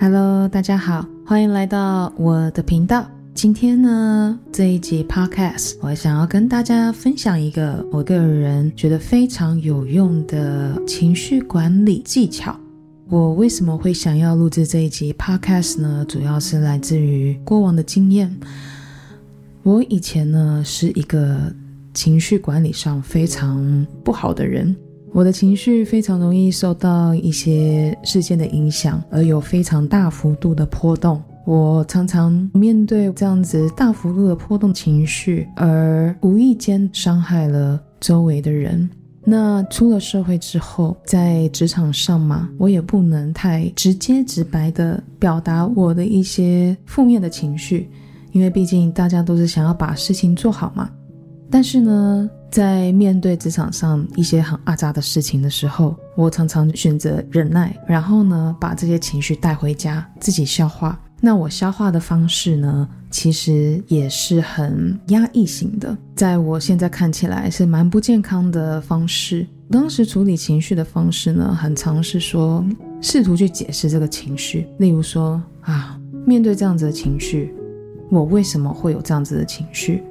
Hello，大家好，欢迎来到我的频道。今天呢，这一集 Podcast，我想要跟大家分享一个我个人觉得非常有用的情绪管理技巧。我为什么会想要录制这一集 Podcast 呢？主要是来自于过往的经验。我以前呢是一个情绪管理上非常不好的人，我的情绪非常容易受到一些事件的影响，而有非常大幅度的波动。我常常面对这样子大幅度的波动情绪，而无意间伤害了周围的人。那出了社会之后，在职场上嘛，我也不能太直接直白的表达我的一些负面的情绪，因为毕竟大家都是想要把事情做好嘛。但是呢，在面对职场上一些很阿杂的事情的时候，我常常选择忍耐，然后呢，把这些情绪带回家自己消化。那我消化的方式呢，其实也是很压抑型的，在我现在看起来是蛮不健康的方式。当时处理情绪的方式呢，很尝试说，试图去解释这个情绪，例如说啊，面对这样子的情绪，我为什么会有这样子的情绪？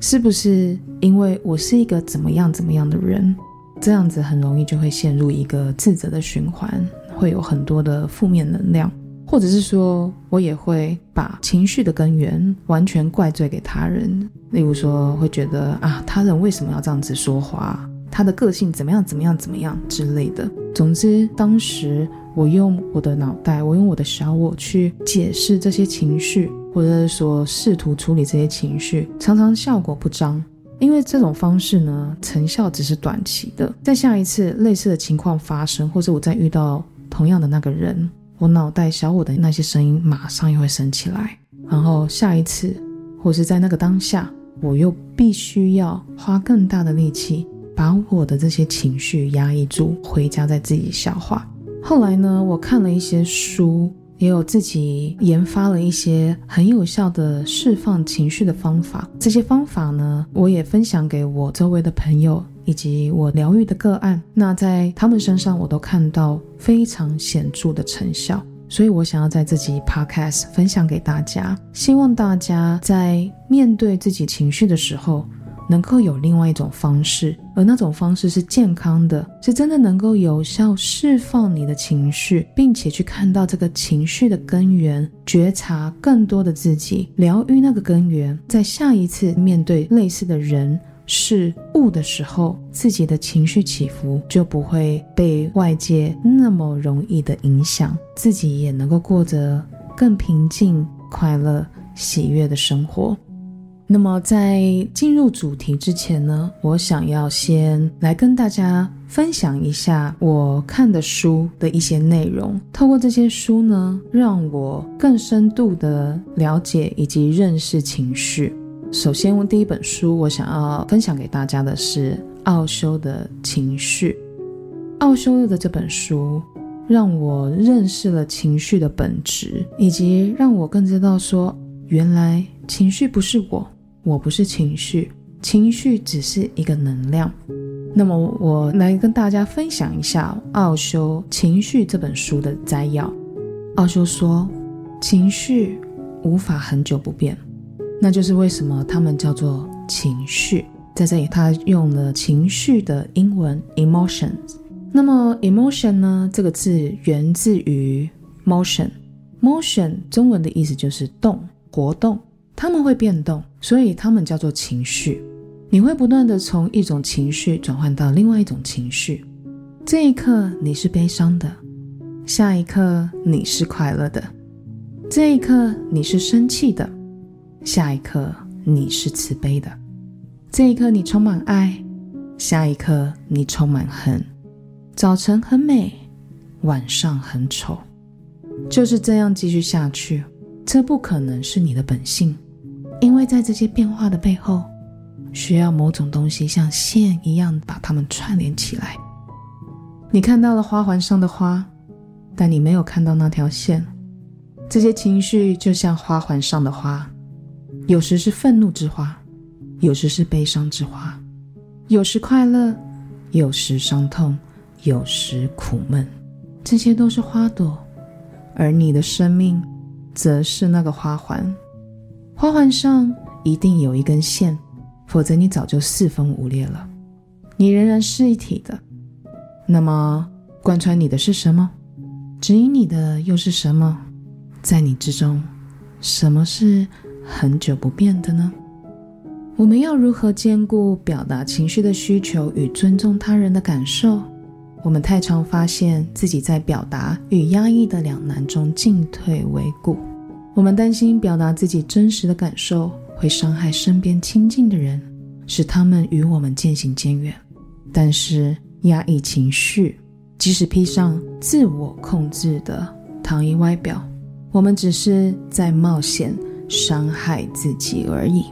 是不是因为我是一个怎么样怎么样的人？这样子很容易就会陷入一个自责的循环，会有很多的负面能量。或者是说，我也会把情绪的根源完全怪罪给他人，例如说，会觉得啊，他人为什么要这样子说话？他的个性怎么样？怎么样？怎么样之类的。总之，当时我用我的脑袋，我用我的小我去解释这些情绪，或者是说试图处理这些情绪，常常效果不彰，因为这种方式呢，成效只是短期的。在下一次类似的情况发生，或者我再遇到同样的那个人。我脑袋小我的那些声音马上又会升起来，然后下一次，或是在那个当下，我又必须要花更大的力气把我的这些情绪压抑住，回家再自己消化。后来呢，我看了一些书，也有自己研发了一些很有效的释放情绪的方法。这些方法呢，我也分享给我周围的朋友。以及我疗愈的个案，那在他们身上我都看到非常显著的成效，所以我想要在自己 podcast 分享给大家，希望大家在面对自己情绪的时候，能够有另外一种方式，而那种方式是健康的，是真的能够有效释放你的情绪，并且去看到这个情绪的根源，觉察更多的自己，疗愈那个根源，在下一次面对类似的人。事物的时候，自己的情绪起伏就不会被外界那么容易的影响，自己也能够过着更平静、快乐、喜悦的生活。那么，在进入主题之前呢，我想要先来跟大家分享一下我看的书的一些内容。透过这些书呢，让我更深度的了解以及认识情绪。首先，第一本书我想要分享给大家的是奥修的情绪。奥修的这本书让我认识了情绪的本质，以及让我更知道说，原来情绪不是我，我不是情绪，情绪只是一个能量。那么，我来跟大家分享一下奥修《情绪》这本书的摘要。奥修说，情绪无法很久不变。那就是为什么他们叫做情绪，在这里他用了情绪的英文 emotions。那么 emotion 呢？这个字源自于 motion，motion 中文的意思就是动、活动，他们会变动，所以他们叫做情绪。你会不断的从一种情绪转换到另外一种情绪，这一刻你是悲伤的，下一刻你是快乐的，这一刻你是生气的。下一刻你是慈悲的，这一刻你充满爱，下一刻你充满恨。早晨很美，晚上很丑，就是这样继续下去。这不可能是你的本性，因为在这些变化的背后，需要某种东西像线一样把它们串联起来。你看到了花环上的花，但你没有看到那条线。这些情绪就像花环上的花。有时是愤怒之花，有时是悲伤之花，有时快乐，有时伤痛，有时苦闷，这些都是花朵，而你的生命则是那个花环，花环上一定有一根线，否则你早就四分五裂了。你仍然是一体的，那么贯穿你的是什么？指引你的又是什么？在你之中，什么是很久不变的呢？我们要如何兼顾表达情绪的需求与尊重他人的感受？我们太常发现自己在表达与压抑的两难中进退维谷。我们担心表达自己真实的感受会伤害身边亲近的人，使他们与我们渐行渐远。但是压抑情绪，即使披上自我控制的糖衣外表，我们只是在冒险伤害自己而已。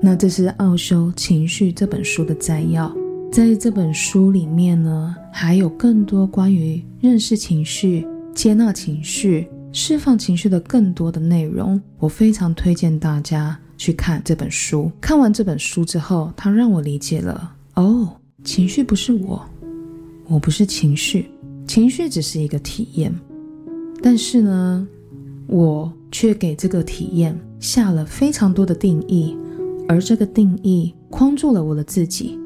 那这是《奥修情绪》这本书的摘要。在这本书里面呢，还有更多关于认识情绪、接纳情绪、释放情绪的更多的内容。我非常推荐大家去看这本书。看完这本书之后，它让我理解了：哦，情绪不是我，我不是情绪，情绪只是一个体验。但是呢，我却给这个体验下了非常多的定义。而这个定义框住了我的自己，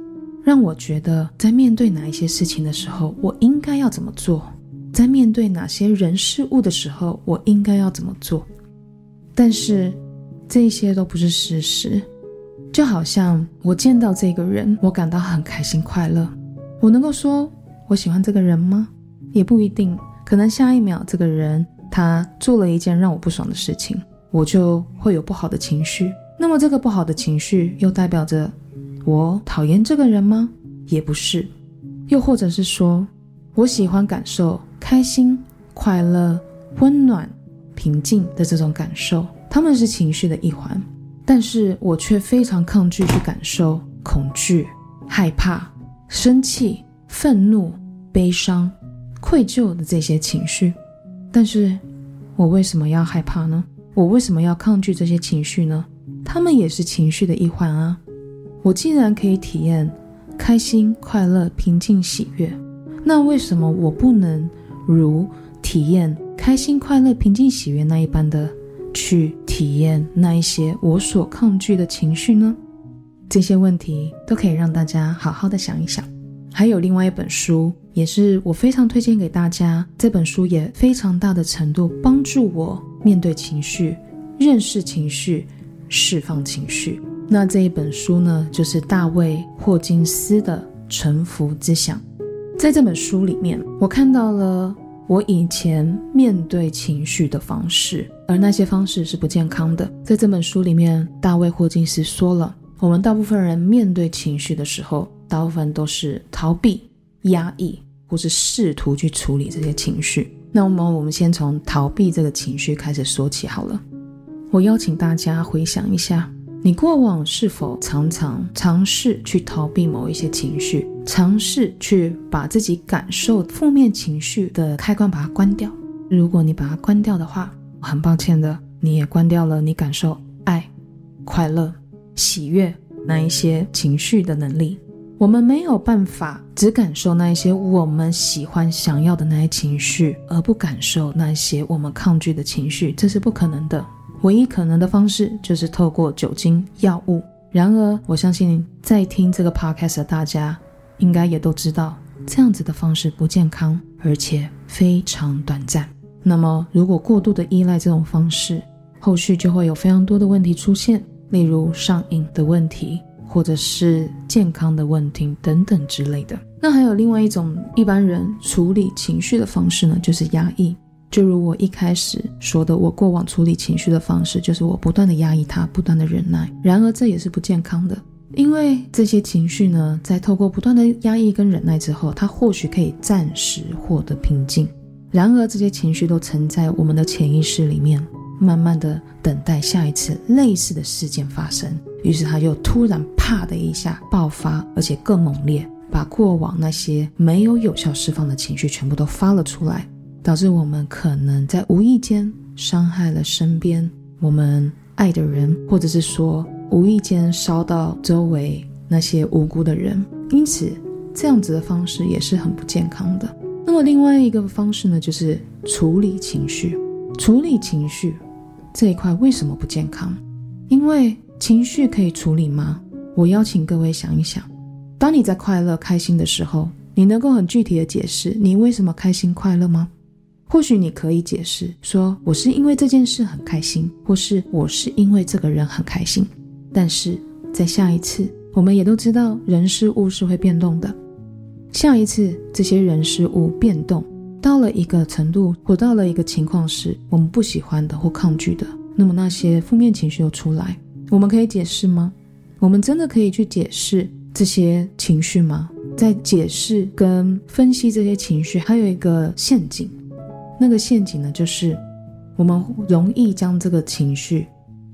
让我觉得在面对哪一些事情的时候，我应该要怎么做；在面对哪些人事物的时候，我应该要怎么做。但是这些都不是事实。就好像我见到这个人，我感到很开心快乐，我能够说我喜欢这个人吗？也不一定。可能下一秒这个人他做了一件让我不爽的事情，我就会有不好的情绪。那么，这个不好的情绪又代表着我讨厌这个人吗？也不是。又或者是说，我喜欢感受开心、快乐、温暖、平静的这种感受，他们是情绪的一环。但是我却非常抗拒去感受恐惧、害怕、生气、愤怒、悲伤、愧疚的这些情绪。但是，我为什么要害怕呢？我为什么要抗拒这些情绪呢？他们也是情绪的一环啊！我既然可以体验开心、快乐、平静、喜悦，那为什么我不能如体验开心、快乐、平静、喜悦那一般的去体验那一些我所抗拒的情绪呢？这些问题都可以让大家好好的想一想。还有另外一本书，也是我非常推荐给大家。这本书也非常大的程度帮助我面对情绪、认识情绪。释放情绪。那这一本书呢，就是大卫霍金斯的《沉浮之想》。在这本书里面，我看到了我以前面对情绪的方式，而那些方式是不健康的。在这本书里面，大卫霍金斯说了，我们大部分人面对情绪的时候，大部分都是逃避、压抑，或是试图去处理这些情绪。那么，我们先从逃避这个情绪开始说起好了。我邀请大家回想一下，你过往是否常常尝试去逃避某一些情绪，尝试去把自己感受负面情绪的开关把它关掉？如果你把它关掉的话，很抱歉的，你也关掉了你感受爱、快乐、喜悦那一些情绪的能力。我们没有办法只感受那一些我们喜欢、想要的那些情绪，而不感受那些我们抗拒的情绪，这是不可能的。唯一可能的方式就是透过酒精药物。然而，我相信在听这个 podcast 的大家，应该也都知道，这样子的方式不健康，而且非常短暂。那么，如果过度的依赖这种方式，后续就会有非常多的问题出现，例如上瘾的问题，或者是健康的问题等等之类的。那还有另外一种一般人处理情绪的方式呢，就是压抑。就如我一开始说的，我过往处理情绪的方式就是我不断的压抑它，不断的忍耐。然而这也是不健康的，因为这些情绪呢，在透过不断的压抑跟忍耐之后，它或许可以暂时获得平静。然而这些情绪都存在我们的潜意识里面，慢慢的等待下一次类似的事件发生。于是它就突然啪的一下爆发，而且更猛烈，把过往那些没有有效释放的情绪全部都发了出来。导致我们可能在无意间伤害了身边我们爱的人，或者是说无意间烧到周围那些无辜的人。因此，这样子的方式也是很不健康的。那么，另外一个方式呢，就是处理情绪。处理情绪这一块为什么不健康？因为情绪可以处理吗？我邀请各位想一想，当你在快乐、开心的时候，你能够很具体的解释你为什么开心、快乐吗？或许你可以解释说，我是因为这件事很开心，或是我是因为这个人很开心。但是在下一次，我们也都知道人事物是会变动的。下一次这些人事物变动到了一个程度，或到了一个情况是我们不喜欢的或抗拒的，那么那些负面情绪又出来，我们可以解释吗？我们真的可以去解释这些情绪吗？在解释跟分析这些情绪，还有一个陷阱。那个陷阱呢，就是我们容易将这个情绪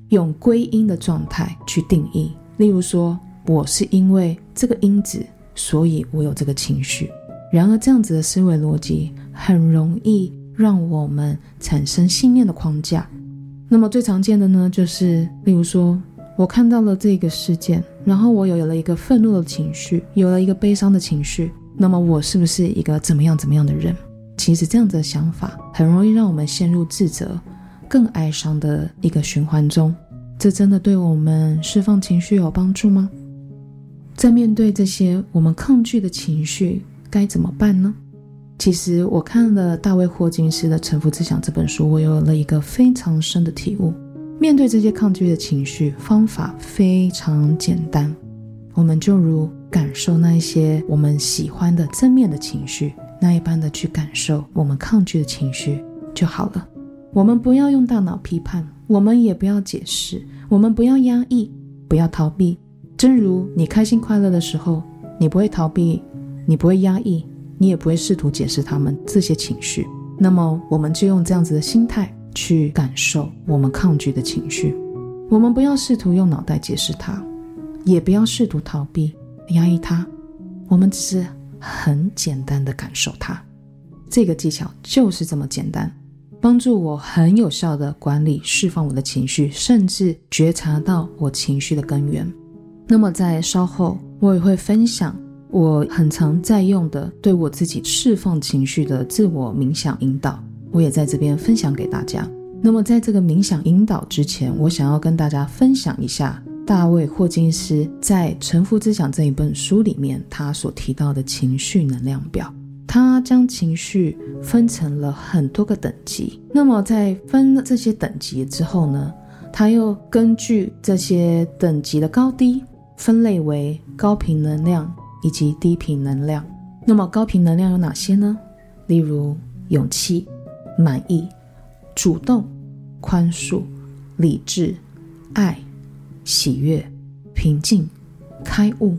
用归因的状态去定义。例如说，我是因为这个因子，所以我有这个情绪。然而，这样子的思维逻辑很容易让我们产生信念的框架。那么最常见的呢，就是例如说，我看到了这个事件，然后我有了一个愤怒的情绪，有了一个悲伤的情绪，那么我是不是一个怎么样怎么样的人？其实这样子的想法很容易让我们陷入自责、更哀伤的一个循环中。这真的对我们释放情绪有帮助吗？在面对这些我们抗拒的情绪，该怎么办呢？其实我看了大卫霍金斯的《沉浮自想》这本书，我有了一个非常深的体悟。面对这些抗拒的情绪，方法非常简单，我们就如感受那些我们喜欢的正面的情绪。那一般的去感受我们抗拒的情绪就好了。我们不要用大脑批判，我们也不要解释，我们不要压抑，不要逃避。正如你开心快乐的时候，你不会逃避，你不会压抑，你也不会试图解释他们这些情绪。那么，我们就用这样子的心态去感受我们抗拒的情绪。我们不要试图用脑袋解释它，也不要试图逃避、压抑它。我们只是。很简单的感受它，这个技巧就是这么简单，帮助我很有效的管理、释放我的情绪，甚至觉察到我情绪的根源。那么在稍后，我也会分享我很常在用的对我自己释放情绪的自我冥想引导，我也在这边分享给大家。那么在这个冥想引导之前，我想要跟大家分享一下。大卫霍金斯在《沉浮之想》这一本书里面，他所提到的情绪能量表，他将情绪分成了很多个等级。那么在分这些等级之后呢，他又根据这些等级的高低，分类为高频能量以及低频能量。那么高频能量有哪些呢？例如勇气、满意、主动、宽恕、理智、爱。喜悦、平静、开悟。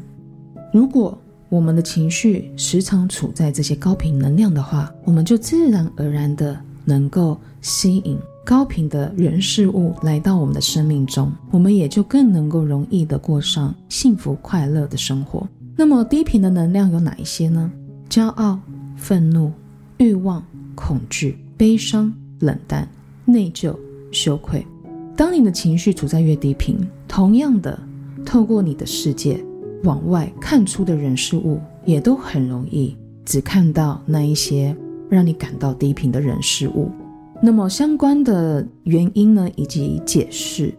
如果我们的情绪时常处在这些高频能量的话，我们就自然而然的能够吸引高频的人事物来到我们的生命中，我们也就更能够容易的过上幸福快乐的生活。那么低频的能量有哪一些呢？骄傲、愤怒、欲望、恐惧、悲伤、冷淡、内疚、羞愧。当你的情绪处在越低频，同样的，透过你的世界往外看出的人事物，也都很容易只看到那一些让你感到低频的人事物。那么相关的原因呢，以及解释，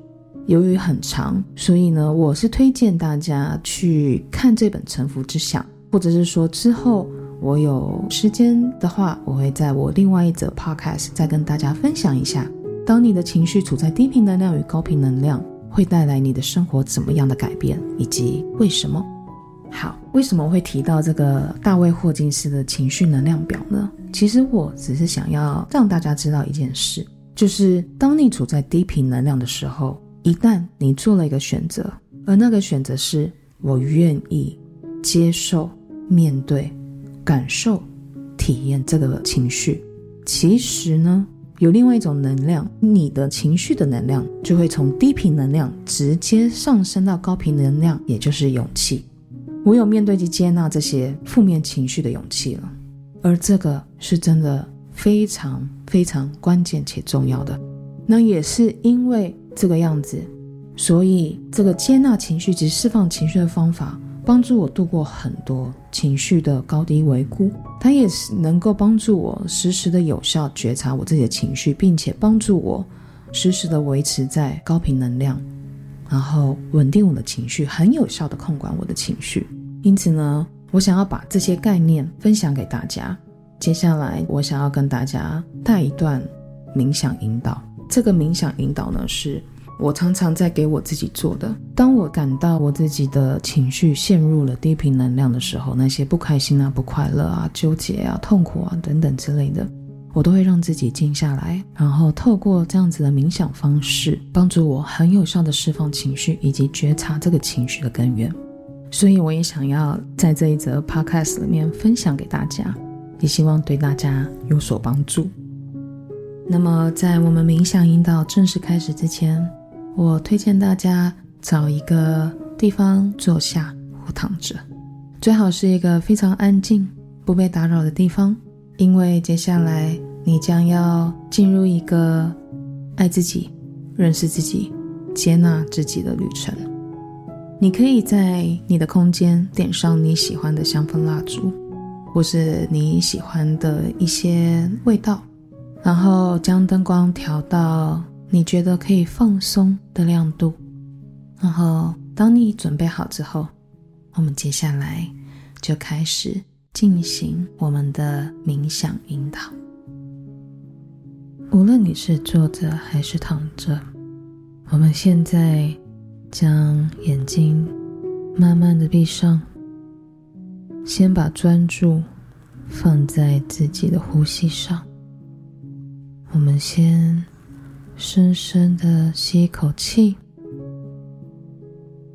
由于很长，所以呢，我是推荐大家去看这本《沉浮之想》，或者是说之后我有时间的话，我会在我另外一则 podcast 再跟大家分享一下。当你的情绪处在低频能量与高频能量，会带来你的生活怎么样的改变，以及为什么？好，为什么会提到这个大卫霍金斯的情绪能量表呢？其实我只是想要让大家知道一件事，就是当你处在低频能量的时候，一旦你做了一个选择，而那个选择是我愿意接受、面对、感受、体验这个情绪，其实呢？有另外一种能量，你的情绪的能量就会从低频能量直接上升到高频能量，也就是勇气。我有面对及接纳这些负面情绪的勇气了，而这个是真的非常非常关键且重要的。那也是因为这个样子，所以这个接纳情绪及释放情绪的方法，帮助我度过很多情绪的高低维谷，它也是能够帮助我实时的有效觉察我自己的情绪，并且帮助我实时的维持在高频能量，然后稳定我的情绪，很有效的控管我的情绪。因此呢，我想要把这些概念分享给大家。接下来，我想要跟大家带一段冥想引导。这个冥想引导呢，是。我常常在给我自己做的。当我感到我自己的情绪陷入了低频能量的时候，那些不开心啊、不快乐啊、纠结啊、痛苦啊等等之类的，我都会让自己静下来，然后透过这样子的冥想方式，帮助我很有效的释放情绪以及觉察这个情绪的根源。所以我也想要在这一则 podcast 里面分享给大家，也希望对大家有所帮助。那么在我们冥想引导正式开始之前，我推荐大家找一个地方坐下或躺着，最好是一个非常安静、不被打扰的地方，因为接下来你将要进入一个爱自己、认识自己、接纳自己的旅程。你可以在你的空间点上你喜欢的香氛蜡烛，或是你喜欢的一些味道，然后将灯光调到。你觉得可以放松的亮度，然后当你准备好之后，我们接下来就开始进行我们的冥想引导。无论你是坐着还是躺着，我们现在将眼睛慢慢的闭上，先把专注放在自己的呼吸上。我们先。深深的吸一口气，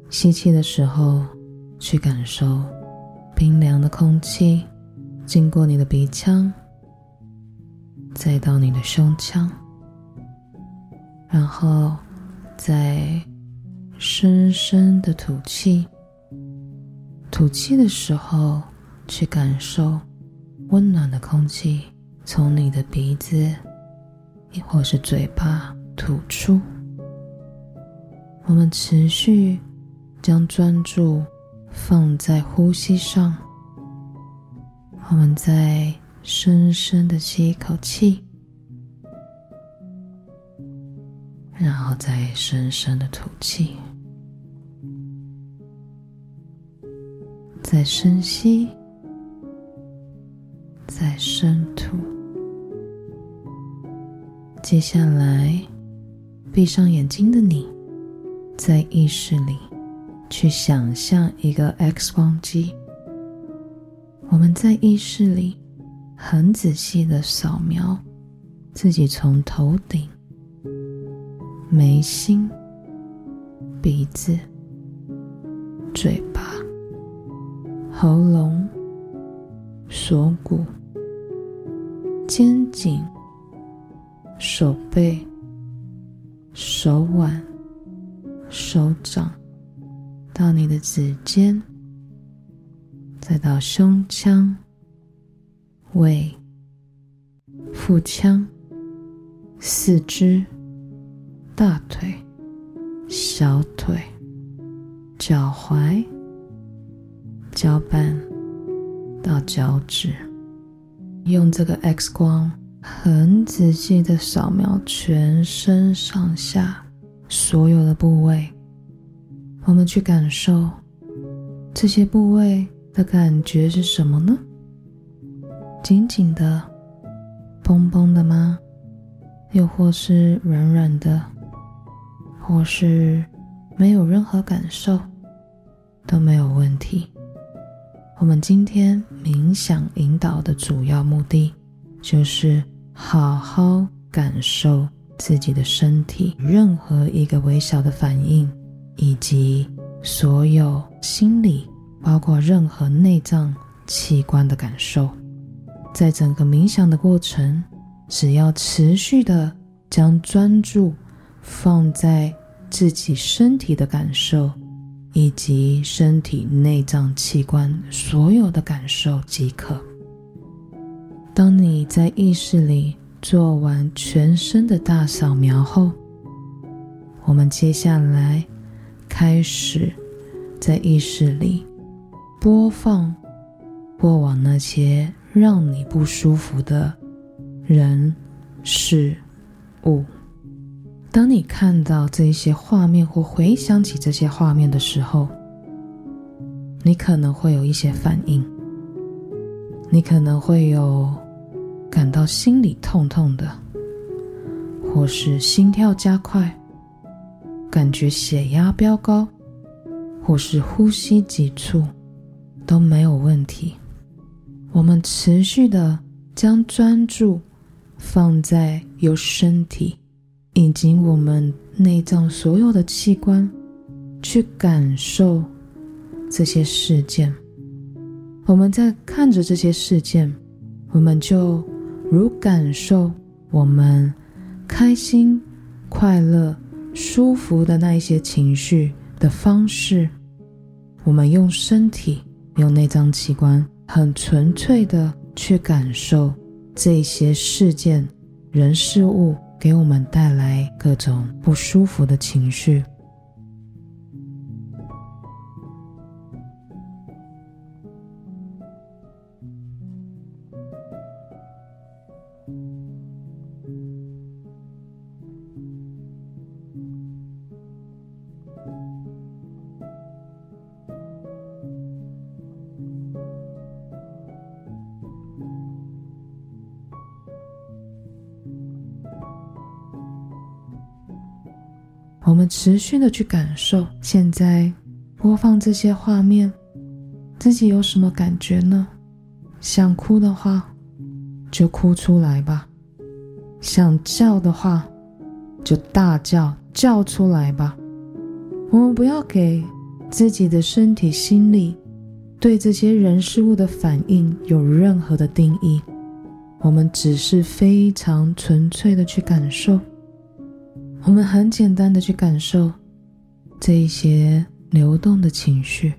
吸气的时候，去感受冰凉的空气经过你的鼻腔，再到你的胸腔，然后再深深的吐气。吐气的时候，去感受温暖的空气从你的鼻子。亦或是嘴巴吐出，我们持续将专注放在呼吸上。我们再深深的吸一口气，然后再深深的吐气，再深吸，再深吐。接下来，闭上眼睛的你，在意识里去想象一个 X 光机。我们在意识里很仔细的扫描自己从头顶、眉心、鼻子、嘴巴、喉咙、锁骨、肩颈。手背、手腕、手掌，到你的指尖，再到胸腔、胃、腹腔、四肢、大腿、小腿、脚踝、脚板到脚趾，用这个 X 光。很仔细的扫描全身上下所有的部位，我们去感受这些部位的感觉是什么呢？紧紧的、绷绷的吗？又或是软软的，或是没有任何感受都没有问题。我们今天冥想引导的主要目的就是。好好感受自己的身体，任何一个微小的反应，以及所有心理，包括任何内脏器官的感受。在整个冥想的过程，只要持续的将专注放在自己身体的感受，以及身体内脏器官所有的感受即可。当你在意识里做完全身的大扫描后，我们接下来开始在意识里播放过往那些让你不舒服的人事物。当你看到这些画面或回想起这些画面的时候，你可能会有一些反应，你可能会有感到心里痛痛的，或是心跳加快，感觉血压飙高，或是呼吸急促，都没有问题。我们持续的将专注放在由身体。以及我们内脏所有的器官，去感受这些事件。我们在看着这些事件，我们就如感受我们开心、快乐、舒服的那一些情绪的方式。我们用身体、用内脏器官，很纯粹的去感受这些事件、人、事物。给我们带来各种不舒服的情绪。我们持续的去感受，现在播放这些画面，自己有什么感觉呢？想哭的话，就哭出来吧；想叫的话，就大叫叫出来吧。我们不要给自己的身体、心理对这些人事物的反应有任何的定义，我们只是非常纯粹的去感受。我们很简单的去感受这一些流动的情绪，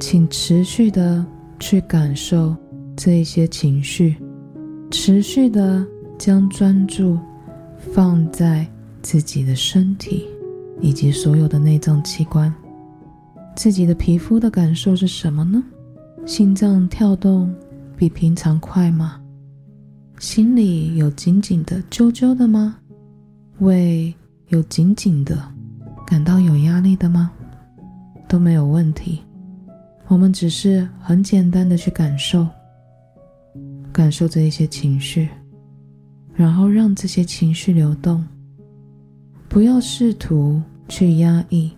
请持续的去感受这一些情绪，持续的将专注放在自己的身体以及所有的内脏器官。自己的皮肤的感受是什么呢？心脏跳动比平常快吗？心里有紧紧的揪揪的吗？胃有紧紧的，感到有压力的吗？都没有问题。我们只是很简单的去感受，感受这一些情绪，然后让这些情绪流动。不要试图去压抑、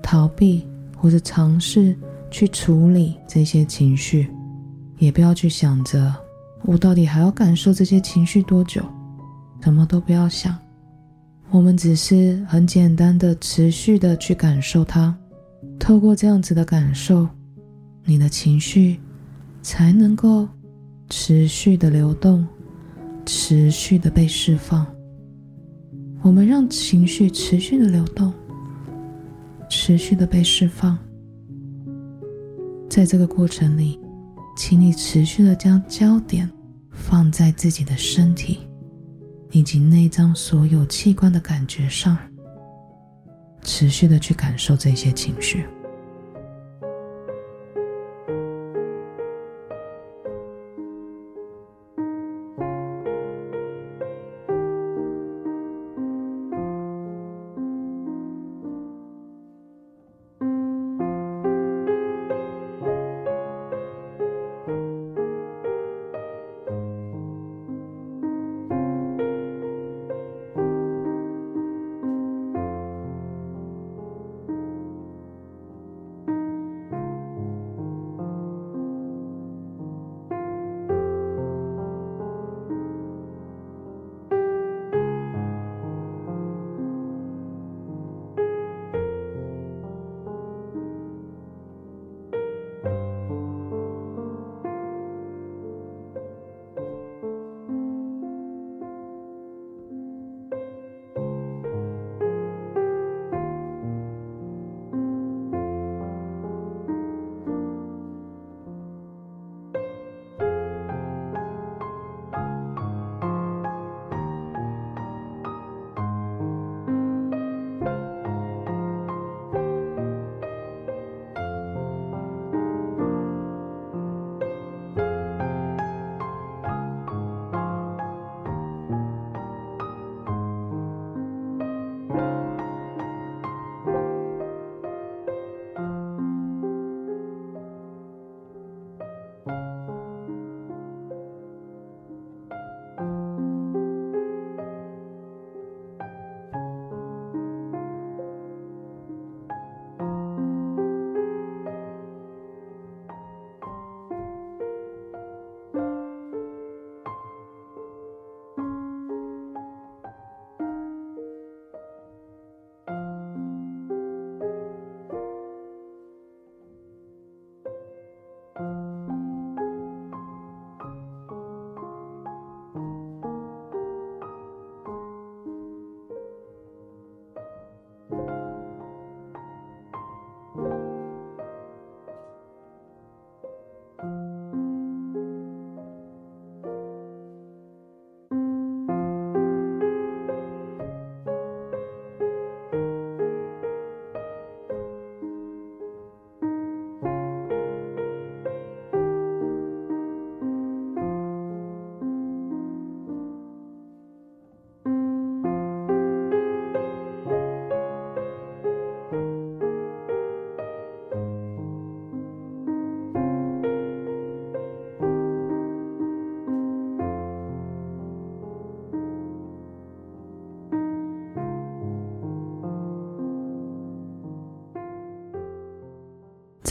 逃避或者尝试去处理这些情绪，也不要去想着我到底还要感受这些情绪多久，什么都不要想。我们只是很简单的、持续的去感受它，透过这样子的感受，你的情绪才能够持续的流动，持续的被释放。我们让情绪持续的流动，持续的被释放。在这个过程里，请你持续的将焦点放在自己的身体。以及内脏所有器官的感觉上，持续的去感受这些情绪。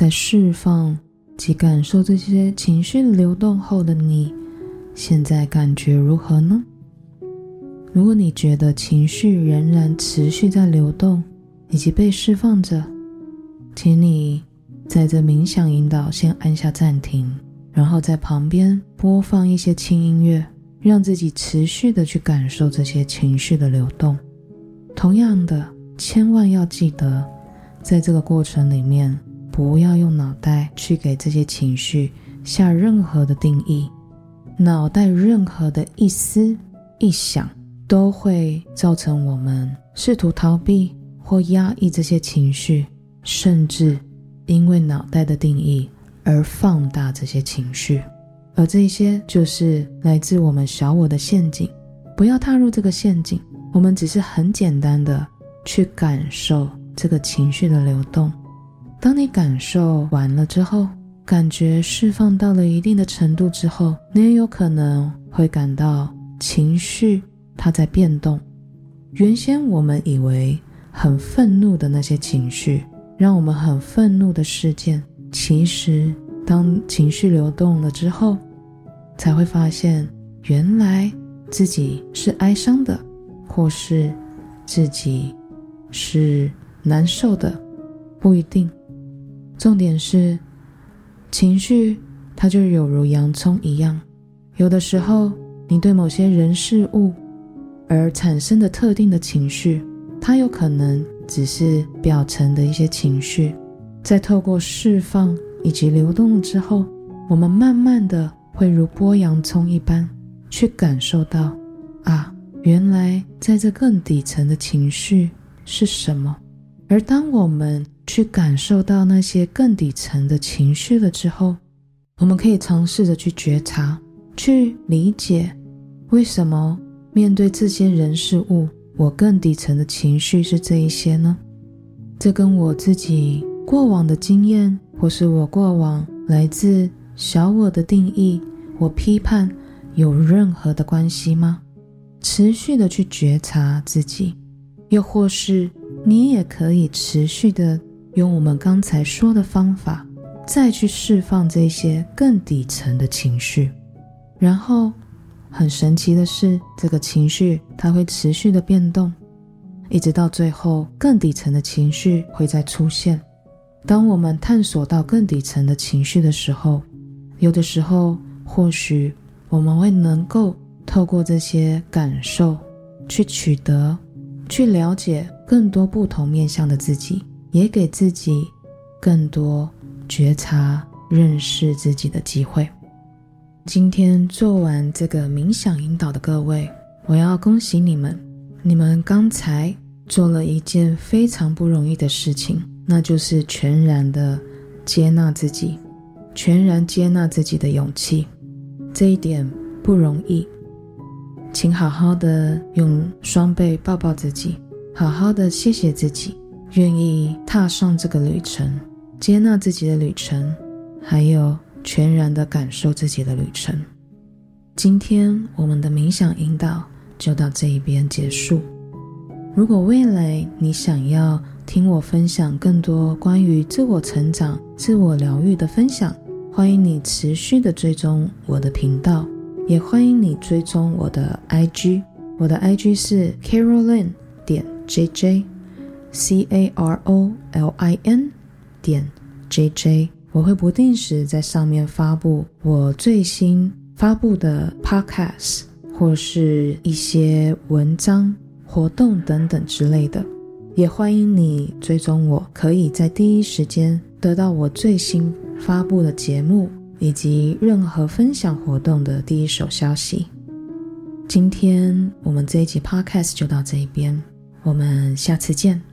在释放及感受这些情绪流动后的你，现在感觉如何呢？如果你觉得情绪仍然持续在流动以及被释放着，请你在这冥想引导先按下暂停，然后在旁边播放一些轻音乐，让自己持续的去感受这些情绪的流动。同样的，千万要记得，在这个过程里面，不要用脑袋去给这些情绪下任何的定义，脑袋任何的一思一想。都会造成我们试图逃避或压抑这些情绪，甚至因为脑袋的定义而放大这些情绪，而这些就是来自我们小我的陷阱。不要踏入这个陷阱，我们只是很简单的去感受这个情绪的流动。当你感受完了之后，感觉释放到了一定的程度之后，你也有可能会感到情绪。它在变动。原先我们以为很愤怒的那些情绪，让我们很愤怒的事件，其实当情绪流动了之后，才会发现原来自己是哀伤的，或是自己是难受的，不一定。重点是情绪，它就有如洋葱一样，有的时候你对某些人事物。而产生的特定的情绪，它有可能只是表层的一些情绪，在透过释放以及流动之后，我们慢慢的会如剥洋葱一般去感受到，啊，原来在这更底层的情绪是什么。而当我们去感受到那些更底层的情绪了之后，我们可以尝试着去觉察，去理解为什么。面对这些人事物，我更底层的情绪是这一些呢？这跟我自己过往的经验，或是我过往来自小我的定义，我批判有任何的关系吗？持续的去觉察自己，又或是你也可以持续的用我们刚才说的方法，再去释放这些更底层的情绪，然后。很神奇的是，这个情绪它会持续的变动，一直到最后更底层的情绪会再出现。当我们探索到更底层的情绪的时候，有的时候或许我们会能够透过这些感受去取得、去了解更多不同面向的自己，也给自己更多觉察、认识自己的机会。今天做完这个冥想引导的各位，我要恭喜你们，你们刚才做了一件非常不容易的事情，那就是全然的接纳自己，全然接纳自己的勇气。这一点不容易，请好好的用双臂抱抱自己，好好的谢谢自己，愿意踏上这个旅程，接纳自己的旅程，还有。全然的感受自己的旅程。今天我们的冥想引导就到这一边结束。如果未来你想要听我分享更多关于自我成长、自我疗愈的分享，欢迎你持续的追踪我的频道，也欢迎你追踪我的 IG。我的 IG 是 Carolyn 点 J J Carolin. 点 JJ。我会不定时在上面发布我最新发布的 podcast，或是一些文章、活动等等之类的。也欢迎你追踪我，可以在第一时间得到我最新发布的节目以及任何分享活动的第一手消息。今天我们这一集 podcast 就到这一边，我们下次见。